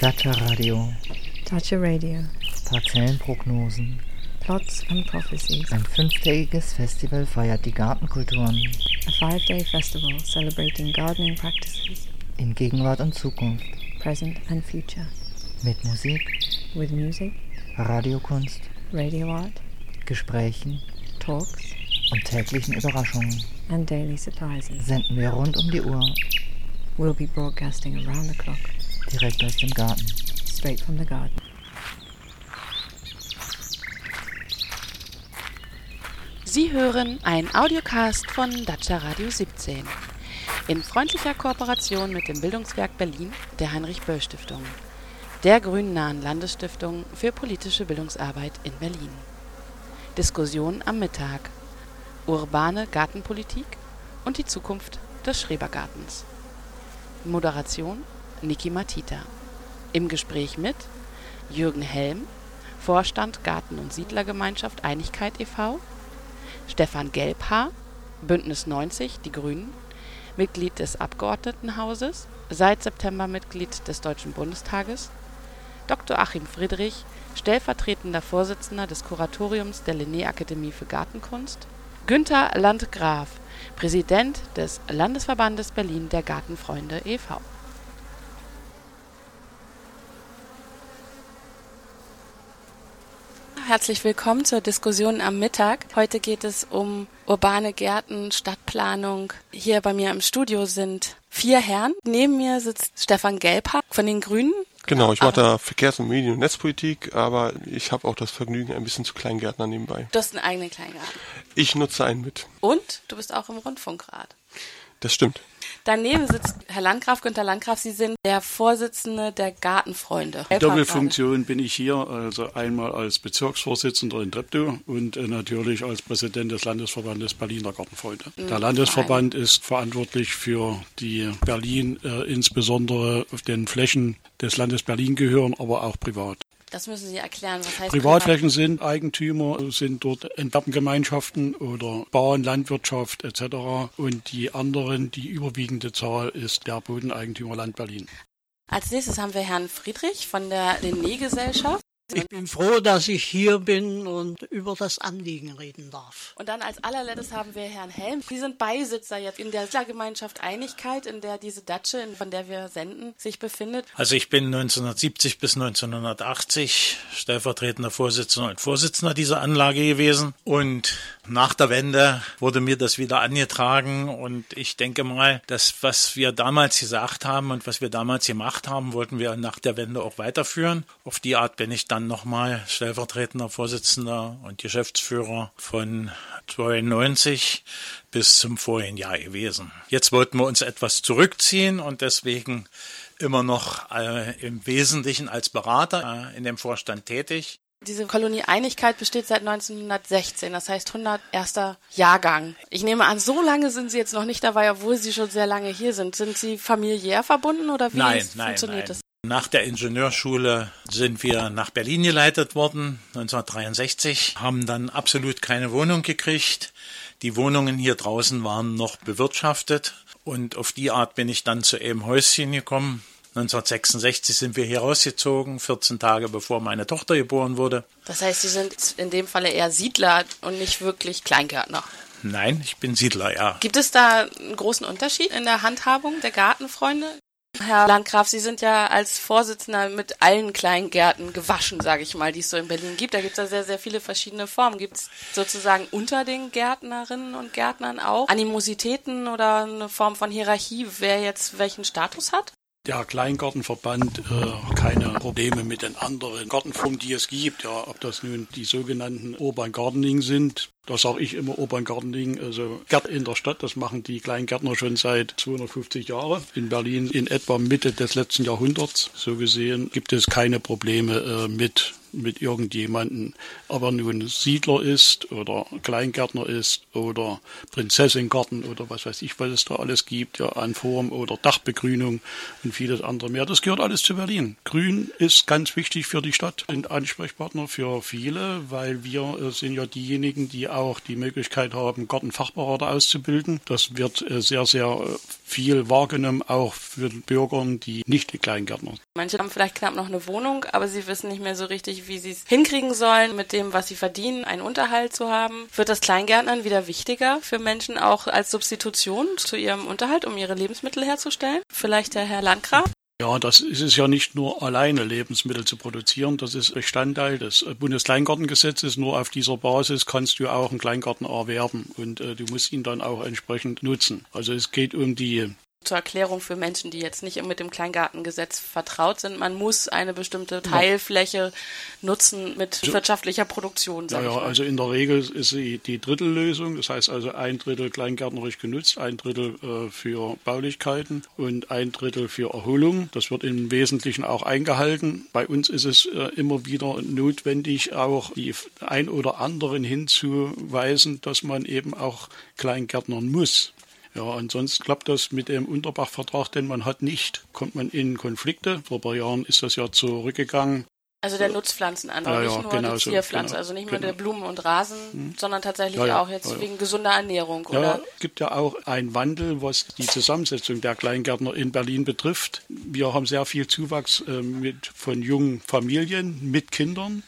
Dacia Radio. Dacia Radio. Parzellenprognosen. Plots and prophecies. Ein fünftägiges Festival feiert die Gartenkulturen. A five-day festival celebrating gardening practices. In Gegenwart und Zukunft. Present and future. Mit Musik. With music. Radiokunst. Radio art. Gesprächen. Talks. Und täglichen Überraschungen. And daily surprises. Senden wir rund um die Uhr. We'll be broadcasting around the clock. Direkt aus dem Garten. Straight from the garden. Sie hören ein Audiocast von Dacia Radio 17 in freundlicher Kooperation mit dem Bildungswerk Berlin der Heinrich Böll Stiftung, der grünnahen Landesstiftung für politische Bildungsarbeit in Berlin. Diskussion am Mittag. Urbane Gartenpolitik und die Zukunft des Schrebergartens. Moderation Niki Matita. Im Gespräch mit Jürgen Helm, Vorstand Garten- und Siedlergemeinschaft Einigkeit e.V., Stefan Gelbhaar, Bündnis 90, die Grünen, Mitglied des Abgeordnetenhauses, seit September Mitglied des Deutschen Bundestages, Dr. Achim Friedrich, stellvertretender Vorsitzender des Kuratoriums der Linné-Akademie für Gartenkunst, Günther Landgraf, Präsident des Landesverbandes Berlin der Gartenfreunde e.V. Herzlich willkommen zur Diskussion am Mittag. Heute geht es um urbane Gärten, Stadtplanung. Hier bei mir im Studio sind vier Herren. Neben mir sitzt Stefan Gelbhaar von den Grünen. Genau, ich mache da Verkehrs- und Medien- und Netzpolitik, aber ich habe auch das Vergnügen, ein bisschen zu Kleingärtner nebenbei. Du hast einen eigenen Kleingarten. Ich nutze einen mit. Und du bist auch im Rundfunkrat. Das stimmt. Daneben sitzt Herr Landgraf, Günter Landgraf. Sie sind der Vorsitzende der Gartenfreunde. Doppelfunktion bin ich hier, also einmal als Bezirksvorsitzender in Treptow und äh, natürlich als Präsident des Landesverbandes Berliner Gartenfreunde. Mhm. Der Landesverband ist verantwortlich für die Berlin, äh, insbesondere auf den Flächen des Landes Berlin gehören, aber auch privat. Das müssen Sie erklären. Was heißt Privatflächen sind Eigentümer, sind dort Erbengemeinschaften oder Bauern, Landwirtschaft etc. Und die anderen, die überwiegende Zahl ist der Bodeneigentümer Land Berlin. Als nächstes haben wir Herrn Friedrich von der Linné-Gesellschaft. Ich bin froh, dass ich hier bin und über das Anliegen reden darf. Und dann als allerletztes haben wir Herrn Helm. Sie sind Beisitzer jetzt in der Gemeinschaft Einigkeit, in der diese Datsche, von der wir senden, sich befindet. Also ich bin 1970 bis 1980 stellvertretender Vorsitzender und Vorsitzender dieser Anlage gewesen. Und nach der Wende wurde mir das wieder angetragen. Und ich denke mal, das, was wir damals gesagt haben und was wir damals gemacht haben, wollten wir nach der Wende auch weiterführen. Auf die Art bin ich dann nochmal stellvertretender Vorsitzender und Geschäftsführer von 92 bis zum vorigen Jahr gewesen. Jetzt wollten wir uns etwas zurückziehen und deswegen immer noch äh, im Wesentlichen als Berater äh, in dem Vorstand tätig. Diese Kolonie Einigkeit besteht seit 1916, das heißt 101. Jahrgang. Ich nehme an, so lange sind Sie jetzt noch nicht dabei, obwohl Sie schon sehr lange hier sind. Sind Sie familiär verbunden oder wie nein, funktioniert nein, nein. das? Nach der Ingenieurschule sind wir nach Berlin geleitet worden, 1963, haben dann absolut keine Wohnung gekriegt. Die Wohnungen hier draußen waren noch bewirtschaftet und auf die Art bin ich dann zu einem Häuschen gekommen. 1966 sind wir hier rausgezogen, 14 Tage bevor meine Tochter geboren wurde. Das heißt, Sie sind in dem Falle eher Siedler und nicht wirklich Kleingärtner. Nein, ich bin Siedler, ja. Gibt es da einen großen Unterschied in der Handhabung der Gartenfreunde? Herr Landgraf, Sie sind ja als Vorsitzender mit allen Kleingärten gewaschen, sage ich mal, die es so in Berlin gibt. Da gibt es ja sehr, sehr viele verschiedene Formen. Gibt es sozusagen unter den Gärtnerinnen und Gärtnern auch Animositäten oder eine Form von Hierarchie, wer jetzt welchen Status hat? Der Kleingartenverband äh, keine Probleme mit den anderen Gartenformen, die es gibt. Ja, ob das nun die sogenannten Urban Gardening sind, das sage ich immer Gardening, also Gärten in der Stadt, das machen die Kleingärtner schon seit 250 Jahren. In Berlin in etwa Mitte des letzten Jahrhunderts. So gesehen gibt es keine Probleme äh, mit mit irgendjemandem, ob nun Siedler ist oder Kleingärtner ist oder Prinzessingarten oder was weiß ich, was es da alles gibt, ja, an Form oder Dachbegrünung und vieles andere mehr. Das gehört alles zu Berlin. Grün ist ganz wichtig für die Stadt, ein Ansprechpartner für viele, weil wir äh, sind ja diejenigen, die auch die Möglichkeit haben, Gartenfachberater auszubilden. Das wird äh, sehr, sehr äh, viel wahrgenommen, auch für Bürgern, die nicht Kleingärtner. Manche haben vielleicht knapp noch eine Wohnung, aber sie wissen nicht mehr so richtig, wie sie es hinkriegen sollen, mit dem, was sie verdienen, einen Unterhalt zu haben. Wird das Kleingärtnern wieder wichtiger für Menschen auch als Substitution zu ihrem Unterhalt, um ihre Lebensmittel herzustellen? Vielleicht der Herr Landgraf? Ja, das ist es ja nicht nur alleine, Lebensmittel zu produzieren. Das ist Bestandteil des Bundeskleingartengesetzes. Nur auf dieser Basis kannst du auch einen Kleingarten erwerben und äh, du musst ihn dann auch entsprechend nutzen. Also es geht um die zur Erklärung für Menschen, die jetzt nicht mit dem Kleingartengesetz vertraut sind. Man muss eine bestimmte Teilfläche nutzen mit wirtschaftlicher Produktion. Ja, ja, also in der Regel ist sie die Drittellösung. Das heißt also ein Drittel kleingärtnerisch genutzt, ein Drittel äh, für Baulichkeiten und ein Drittel für Erholung. Das wird im Wesentlichen auch eingehalten. Bei uns ist es äh, immer wieder notwendig, auch die ein oder anderen hinzuweisen, dass man eben auch Kleingärtnern muss. Ja, ansonsten klappt das mit dem Unterbachvertrag, den man hat, nicht. Kommt man in Konflikte. Vor ein paar Jahren ist das ja zurückgegangen. Also der Nutzpflanzenanbau, ja, ja, nicht nur genau die Zierpflanze, genau, also nicht nur genau. der Blumen und Rasen, hm. sondern tatsächlich ja, auch jetzt wegen gesunder Ernährung, oder? Ja, es gibt ja auch einen Wandel, was die Zusammensetzung der Kleingärtner in Berlin betrifft. Wir haben sehr viel Zuwachs äh, mit, von jungen Familien mit Kindern.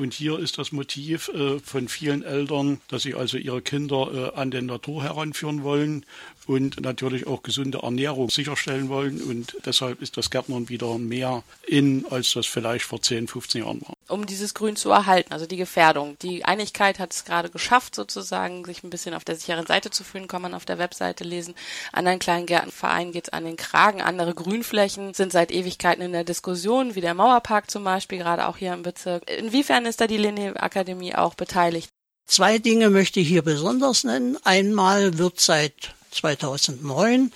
Und hier ist das Motiv äh, von vielen Eltern, dass sie also ihre Kinder äh, an den Natur heranführen wollen und natürlich auch gesunde Ernährung sicherstellen wollen. Und deshalb ist das Gärtnern wieder mehr in, als das vielleicht vor 10, 15 Jahren war. Um dieses Grün zu erhalten, also die Gefährdung. Die Einigkeit hat es gerade geschafft, sozusagen, sich ein bisschen auf der sicheren Seite zu fühlen, kann man auf der Webseite lesen. Anderen kleinen Gärtenvereinen geht es an den Kragen. Andere Grünflächen sind seit Ewigkeiten in der Diskussion, wie der Mauerpark zum Beispiel, gerade auch hier im Bezirk. Inwiefern ist da die Linné-Akademie auch beteiligt? Zwei Dinge möchte ich hier besonders nennen. Einmal wird seit 2009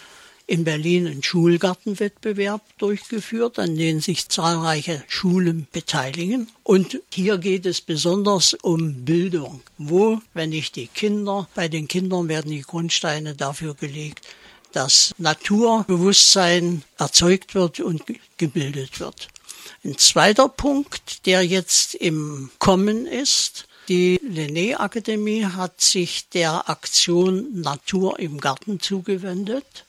in Berlin ein Schulgartenwettbewerb durchgeführt, an dem sich zahlreiche Schulen beteiligen. Und hier geht es besonders um Bildung. Wo, wenn nicht die Kinder, bei den Kindern werden die Grundsteine dafür gelegt, dass Naturbewusstsein erzeugt wird und gebildet wird. Ein zweiter Punkt, der jetzt im Kommen ist, die Linné Akademie hat sich der Aktion Natur im Garten zugewendet.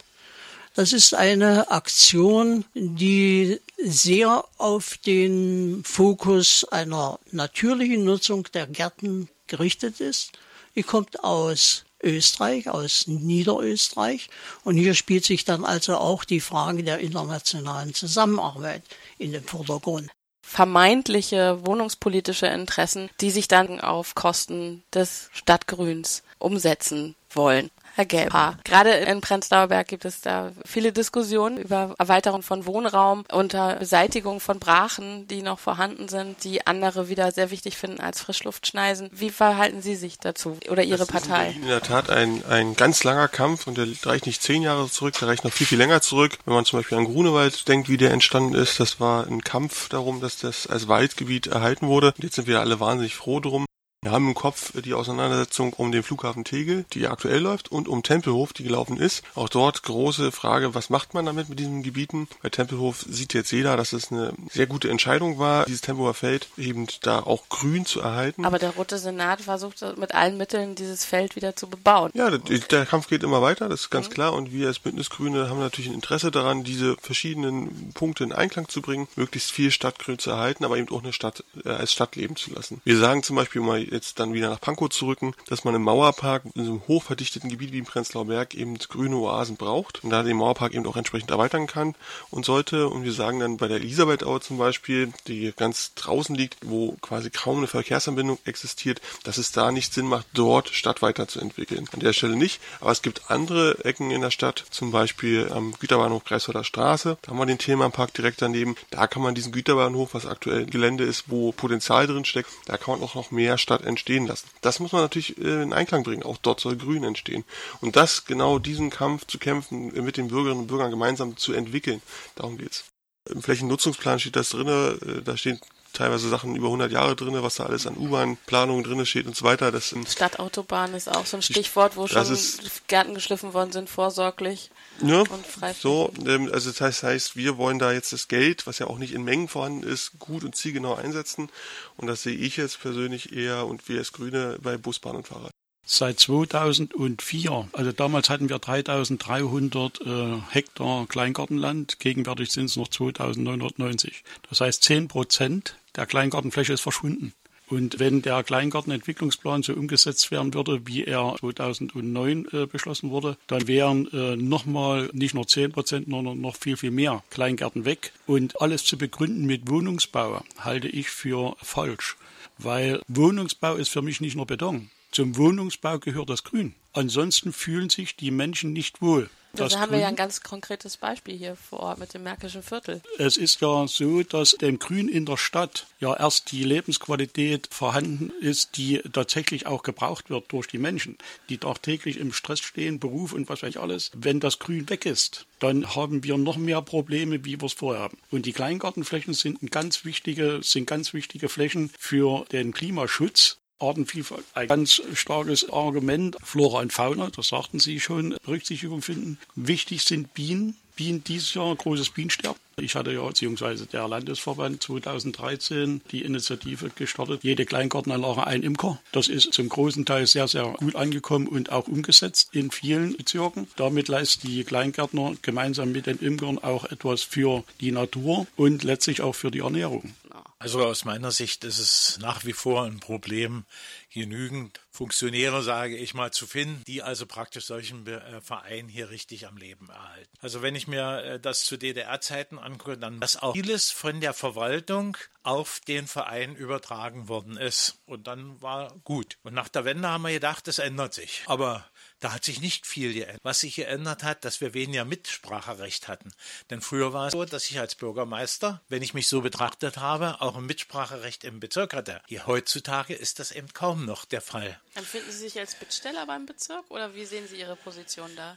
Das ist eine Aktion, die sehr auf den Fokus einer natürlichen Nutzung der Gärten gerichtet ist. Die kommt aus Österreich, aus Niederösterreich. Und hier spielt sich dann also auch die Frage der internationalen Zusammenarbeit in den Vordergrund vermeintliche wohnungspolitische Interessen, die sich dann auf Kosten des Stadtgrüns umsetzen wollen. Herr Gelbhaar. Gerade in Prenzlauer Berg gibt es da viele Diskussionen über Erweiterung von Wohnraum unter Beseitigung von Brachen, die noch vorhanden sind, die andere wieder sehr wichtig finden als Frischluftschneisen. Wie verhalten Sie sich dazu oder Ihre das Partei? Ist in der Tat ein, ein ganz langer Kampf und der reicht nicht zehn Jahre zurück, der reicht noch viel, viel länger zurück. Wenn man zum Beispiel an Grunewald denkt, wie der entstanden ist, das war ein Kampf darum, dass das als Waldgebiet erhalten wurde. Und jetzt sind wir alle wahnsinnig froh drum. Wir haben im Kopf die Auseinandersetzung um den Flughafen Tegel, die aktuell läuft, und um Tempelhof, die gelaufen ist. Auch dort große Frage, was macht man damit mit diesen Gebieten? Bei Tempelhof sieht jetzt jeder, dass es eine sehr gute Entscheidung war, dieses Tempelhofer Feld eben da auch grün zu erhalten. Aber der Rote Senat versucht mit allen Mitteln dieses Feld wieder zu bebauen. Ja, der, der Kampf geht immer weiter, das ist ganz mhm. klar. Und wir als Bündnisgrüne haben natürlich ein Interesse daran, diese verschiedenen Punkte in Einklang zu bringen, möglichst viel Stadtgrün zu erhalten, aber eben auch eine Stadt äh, als Stadt leben zu lassen. Wir sagen zum Beispiel mal jetzt dann wieder nach Pankow zurücken, dass man im Mauerpark, in so einem hochverdichteten Gebiet wie im Prenzlauer Berg eben grüne Oasen braucht und da den Mauerpark eben auch entsprechend erweitern kann und sollte. Und wir sagen dann bei der Elisabethaue zum Beispiel, die ganz draußen liegt, wo quasi kaum eine Verkehrsanbindung existiert, dass es da nicht Sinn macht, dort Stadt weiterzuentwickeln. An der Stelle nicht, aber es gibt andere Ecken in der Stadt, zum Beispiel am Güterbahnhof Greifswalder Straße, da haben wir den Themenpark direkt daneben, da kann man diesen Güterbahnhof, was aktuell Gelände ist, wo Potenzial drin steckt, da kann man auch noch mehr Stadt entstehen lassen. Das muss man natürlich äh, in Einklang bringen. Auch dort soll Grün entstehen. Und das, genau diesen Kampf zu kämpfen, äh, mit den Bürgerinnen und Bürgern gemeinsam zu entwickeln, darum geht's. Im Flächennutzungsplan steht das drin, äh, da steht teilweise Sachen über 100 Jahre drinne, was da alles an U-Bahn-Planungen drinne steht und so weiter. Das sind, Stadtautobahn ist auch so ein Stichwort, wo schon ist- Gärten geschliffen worden sind, vorsorglich. ja, Und Freiflächen. so, ähm, also das heißt, heißt, wir wollen da jetzt das Geld, was ja auch nicht in Mengen vorhanden ist, gut und zielgenau einsetzen. Und das sehe ich jetzt persönlich eher und wir als Grüne bei Bus, Bahn und Fahrrad. Seit 2004, also damals hatten wir 3300 äh, Hektar Kleingartenland, gegenwärtig sind es noch 2990. Das heißt, 10 Prozent der Kleingartenfläche ist verschwunden. Und wenn der Kleingartenentwicklungsplan so umgesetzt werden würde, wie er 2009 äh, beschlossen wurde, dann wären äh, nochmal nicht nur 10 Prozent, sondern noch viel, viel mehr Kleingärten weg. Und alles zu begründen mit Wohnungsbau halte ich für falsch. Weil Wohnungsbau ist für mich nicht nur Beton. Zum Wohnungsbau gehört das Grün. Ansonsten fühlen sich die Menschen nicht wohl. Da Das haben wir ja ein ganz konkretes Beispiel hier vor Ort mit dem Märkischen Viertel. Es ist ja so, dass dem Grün in der Stadt ja erst die Lebensqualität vorhanden ist, die tatsächlich auch gebraucht wird durch die Menschen, die tagtäglich im Stress stehen, Beruf und was weiß ich alles. Wenn das Grün weg ist, dann haben wir noch mehr Probleme, wie wir es vorher haben. Und die Kleingartenflächen sind ganz wichtige, sind ganz wichtige Flächen für den Klimaschutz. Artenvielfalt, ein ganz starkes Argument. Flora und Fauna, das sagten Sie schon, Berücksichtigung finden. Wichtig sind Bienen. Bienen dieses Jahr großes Bienensterben. Ich hatte ja, beziehungsweise der Landesverband 2013 die Initiative gestartet, jede Kleingartenanlage ein Imker. Das ist zum großen Teil sehr, sehr gut angekommen und auch umgesetzt in vielen Bezirken. Damit leisten die Kleingärtner gemeinsam mit den Imkern auch etwas für die Natur und letztlich auch für die Ernährung. Also aus meiner Sicht ist es nach wie vor ein Problem, genügend Funktionäre, sage ich mal, zu finden, die also praktisch solchen äh, Verein hier richtig am Leben erhalten. Also wenn ich mir äh, das zu DDR-Zeiten angucke, dann dass auch vieles von der Verwaltung auf den Verein übertragen worden ist. Und dann war gut. Und nach der Wende haben wir gedacht, es ändert sich. Aber da hat sich nicht viel geändert. Was sich geändert hat, dass wir weniger Mitspracherecht hatten. Denn früher war es so, dass ich als Bürgermeister, wenn ich mich so betrachtet habe, auch ein Mitspracherecht im Bezirk hatte. Hier heutzutage ist das eben kaum noch der Fall. Empfinden Sie sich als Bittsteller beim Bezirk oder wie sehen Sie Ihre Position da?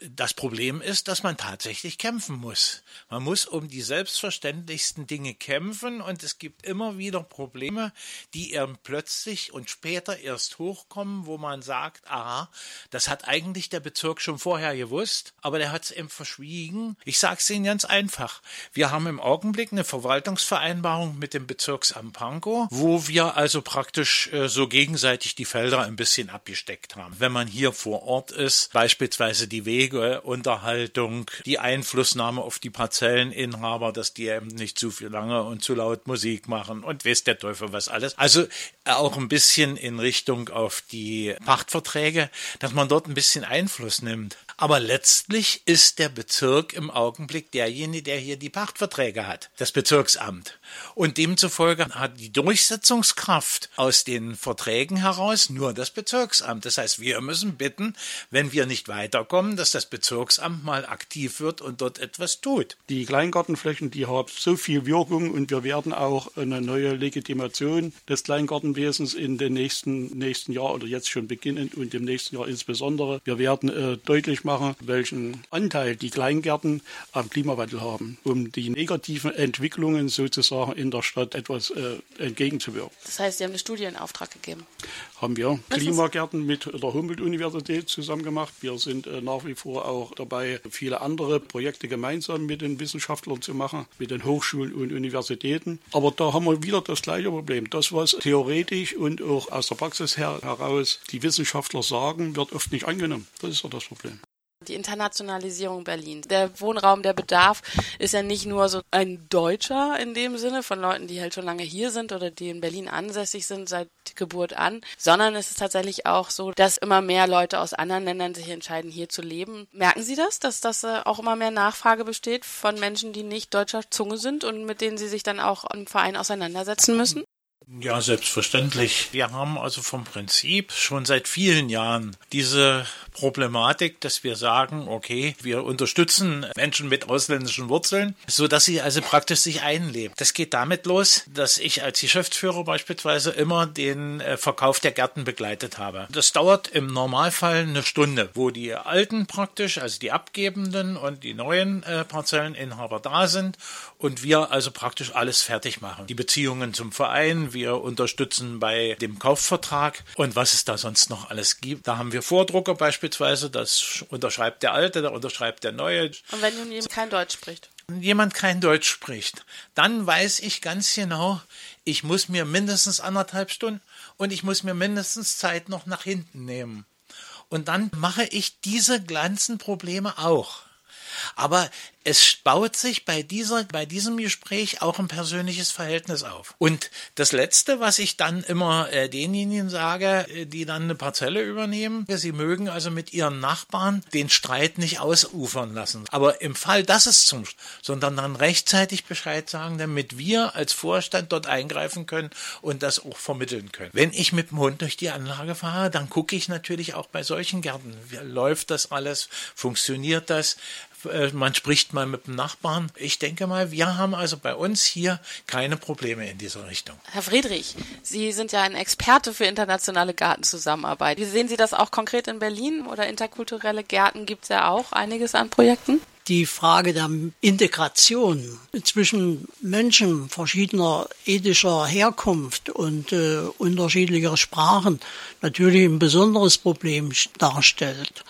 Das Problem ist, dass man tatsächlich kämpfen muss. Man muss um die selbstverständlichsten Dinge kämpfen und es gibt immer wieder Probleme, die eben plötzlich und später erst hochkommen, wo man sagt, aha, das hat eigentlich der Bezirk schon vorher gewusst, aber der hat es eben verschwiegen. Ich sage es Ihnen ganz einfach. Wir haben im Augenblick eine Verwaltungsvereinbarung mit dem Bezirksamt Pankow, wo wir also praktisch äh, so gegenseitig die Felder ein bisschen abgesteckt haben. Wenn man hier vor Ort ist, beispielsweise die Wege, Unterhaltung, die Einflussnahme auf die Parzelleninhaber, dass die eben nicht zu viel lange und zu laut Musik machen und weiß der Teufel was alles. Also auch ein bisschen in Richtung auf die Pachtverträge, dass man dort ein bisschen Einfluss nimmt. Aber letztlich ist der Bezirk im Augenblick derjenige, der hier die Pachtverträge hat, das Bezirksamt. Und demzufolge hat die Durchsetzungskraft aus den Verträgen heraus nur das Bezirksamt. Das heißt, wir müssen bitten, wenn wir nicht weiterkommen, dass das Bezirksamt mal aktiv wird und dort etwas tut. Die Kleingartenflächen, die haben so viel Wirkung und wir werden auch eine neue Legitimation des Kleingartenwesens in den nächsten, nächsten Jahr oder jetzt schon beginnen und im nächsten Jahr insbesondere. Wir werden äh, deutlich machen, welchen Anteil die Kleingärten am Klimawandel haben, um die negativen Entwicklungen sozusagen in der Stadt etwas äh, entgegenzuwirken. Das heißt, Sie haben eine Studie in Auftrag gegeben. Haben wir Das Klimagärten mit der Humboldt-Universität zusammen gemacht. Wir sind äh, nach wie vor auch dabei, viele andere Projekte gemeinsam mit den Wissenschaftlern zu machen, mit den Hochschulen und Universitäten. Aber da haben wir wieder das gleiche Problem. Das, was theoretisch und auch aus der Praxis her, heraus die Wissenschaftler sagen, wird oft nicht angenommen. Das ist ja das Problem. Die Internationalisierung Berlins. Der Wohnraum, der Bedarf ist ja nicht nur so ein deutscher in dem Sinne von Leuten, die halt schon lange hier sind oder die in Berlin ansässig sind seit Geburt an, sondern es ist tatsächlich auch so, dass immer mehr Leute aus anderen Ländern sich entscheiden, hier zu leben. Merken Sie das, dass das äh, auch immer mehr Nachfrage besteht von Menschen, die nicht deutscher Zunge sind und mit denen Sie sich dann auch im Verein auseinandersetzen müssen? Ja, selbstverständlich. Wir haben also vom Prinzip schon seit vielen Jahren diese Problematik, dass wir sagen, okay, wir unterstützen Menschen mit ausländischen Wurzeln, so dass sie also praktisch sich einleben. Das geht damit los, dass ich als Geschäftsführer beispielsweise immer den äh, Verkauf der Gärten begleitet habe. Das dauert im Normalfall eine Stunde, wo die alten praktisch, also die abgebenden und die neuen äh, Parzelleninhaber da sind und wir also praktisch alles fertig machen. Die Beziehungen zum Verein, wir unterstützen bei dem Kaufvertrag und was es da sonst noch alles gibt. Da haben wir Vordrucker beispielsweise, das unterschreibt der Alte, da unterschreibt der Neue. Und wenn nun jemand kein Deutsch spricht? Wenn jemand kein Deutsch spricht, dann weiß ich ganz genau, ich muss mir mindestens anderthalb Stunden und ich muss mir mindestens Zeit noch nach hinten nehmen. Und dann mache ich diese ganzen Probleme auch. Aber es baut sich bei dieser, bei diesem Gespräch auch ein persönliches Verhältnis auf. Und das Letzte, was ich dann immer äh, denjenigen sage, äh, die dann eine Parzelle übernehmen, sie mögen also mit ihren Nachbarn den Streit nicht ausufern lassen. Aber im Fall, dass es zum, sondern dann rechtzeitig Bescheid sagen, damit wir als Vorstand dort eingreifen können und das auch vermitteln können. Wenn ich mit dem Hund durch die Anlage fahre, dann gucke ich natürlich auch bei solchen Gärten, läuft das alles, funktioniert das, man spricht mal mit dem Nachbarn. Ich denke mal, wir haben also bei uns hier keine Probleme in dieser Richtung. Herr Friedrich, Sie sind ja ein Experte für internationale Gartenzusammenarbeit. Wie sehen Sie das auch konkret in Berlin oder interkulturelle Gärten gibt es ja auch einiges an Projekten? die Frage der Integration zwischen Menschen verschiedener ethischer Herkunft und äh, unterschiedlicher Sprachen natürlich ein besonderes Problem darstellt.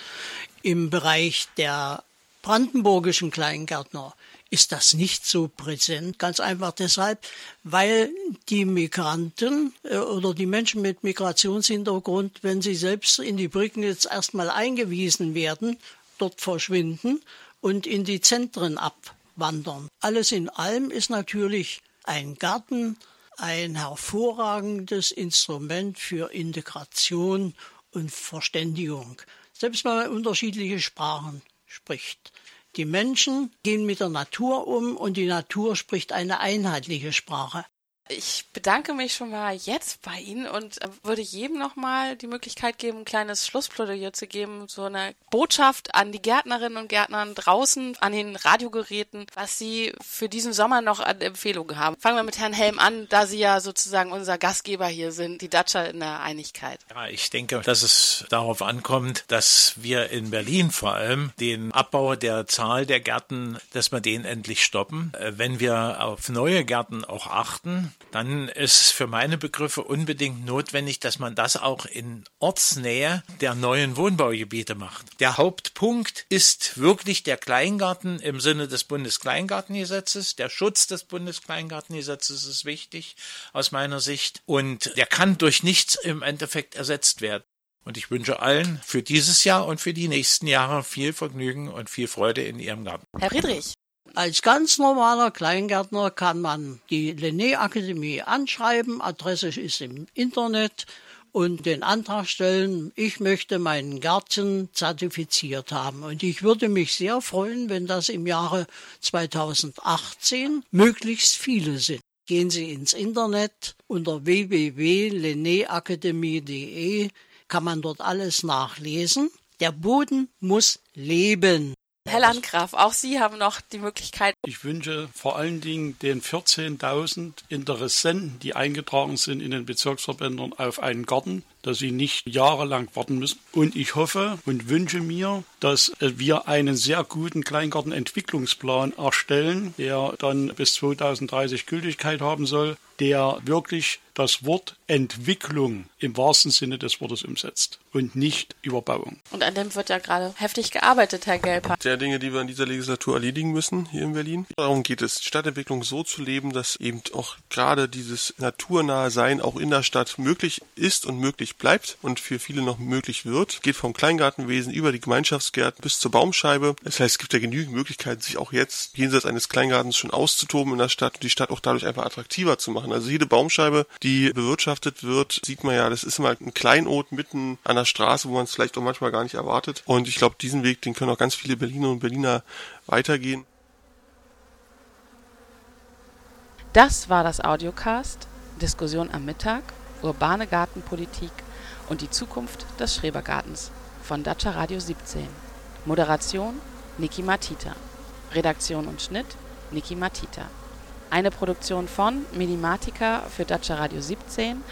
Im Bereich der brandenburgischen Kleingärtner ist das nicht so präsent. Ganz einfach deshalb, weil die Migranten äh, oder die Menschen mit Migrationshintergrund, wenn sie selbst in die Brücken jetzt erstmal eingewiesen werden, dort verschwinden und in die Zentren abwandern. Alles in allem ist natürlich ein Garten ein hervorragendes Instrument für Integration und Verständigung. Selbst wenn man unterschiedliche Sprachen spricht. Die Menschen gehen mit der Natur um und die Natur spricht eine einheitliche Sprache. Ich bedanke mich schon mal jetzt bei Ihnen und äh, würde jedem nochmal die Möglichkeit geben, ein kleines Schlussplädoyer zu geben, so eine Botschaft an die Gärtnerinnen und Gärtner draußen, an den Radiogeräten, was Sie für diesen Sommer noch an Empfehlungen haben. Fangen wir mit Herrn Helm an, da Sie ja sozusagen unser Gastgeber hier sind, die Datscher in der Einigkeit. Ja, ich denke, dass es darauf ankommt, dass wir in Berlin vor allem den Abbau der Zahl der Gärten, dass wir den endlich stoppen. Äh, wenn wir auf neue Gärten auch achten, dann ist es für meine Begriffe unbedingt notwendig, dass man das auch in Ortsnähe der neuen Wohnbaugebiete macht. Der Hauptpunkt ist wirklich der Kleingarten im Sinne des Bundeskleingartengesetzes. Der Schutz des Bundeskleingartengesetzes ist wichtig aus meiner Sicht und der kann durch nichts im Endeffekt ersetzt werden. Und ich wünsche allen für dieses Jahr und für die nächsten Jahre viel Vergnügen und viel Freude in ihrem Garten. Herr Friedrich. Als ganz normaler Kleingärtner kann man die Linné Akademie anschreiben. Adresse ist im Internet und den Antrag stellen, ich möchte meinen Garten zertifiziert haben. Und ich würde mich sehr freuen, wenn das im Jahre 2018 möglichst viele sind. Gehen Sie ins Internet unter www.lenéakademie.de kann man dort alles nachlesen. Der Boden muss leben. Herr Landgraf, auch Sie haben noch die Möglichkeit. Ich wünsche vor allen Dingen den 14.000 Interessenten, die eingetragen sind in den Bezirksverbänden auf einen Garten, dass sie nicht jahrelang warten müssen. Und ich hoffe und wünsche mir, dass wir einen sehr guten Kleingartenentwicklungsplan erstellen, der dann bis 2030 Gültigkeit haben soll, der wirklich das Wort Entwicklung im wahrsten Sinne des Wortes umsetzt und nicht Überbauung. Und an dem wird ja gerade heftig gearbeitet, Herr Gelper. Der Dinge, die wir in dieser Legislatur erledigen müssen hier in Berlin. Darum geht es, Stadtentwicklung so zu leben, dass eben auch gerade dieses naturnahe Sein auch in der Stadt möglich ist und möglich bleibt und für viele noch möglich wird. Geht vom Kleingartenwesen über die Gemeinschaftsgärten bis zur Baumscheibe. Das heißt, es gibt ja genügend Möglichkeiten, sich auch jetzt jenseits eines Kleingartens schon auszutoben in der Stadt und die Stadt auch dadurch einfach attraktiver zu machen. Also jede Baumscheibe, die bewirtschaftet wird, sieht man ja, das ist immer ein Kleinod mitten an der Straße, wo man es vielleicht auch manchmal gar nicht erwartet. Und ich glaube, diesen Weg, den können auch ganz viele Berliner und Berliner weitergehen. Das war das Audiocast Diskussion am Mittag, urbane Gartenpolitik und die Zukunft des Schrebergartens von Dacia Radio 17. Moderation Niki Matita. Redaktion und Schnitt Niki Matita. Eine Produktion von Minimatica für Dacia Radio 17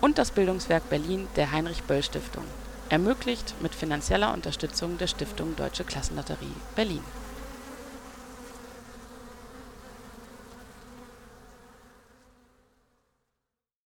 und das Bildungswerk Berlin der Heinrich Böll Stiftung. Ermöglicht mit finanzieller Unterstützung der Stiftung Deutsche Klassenlotterie Berlin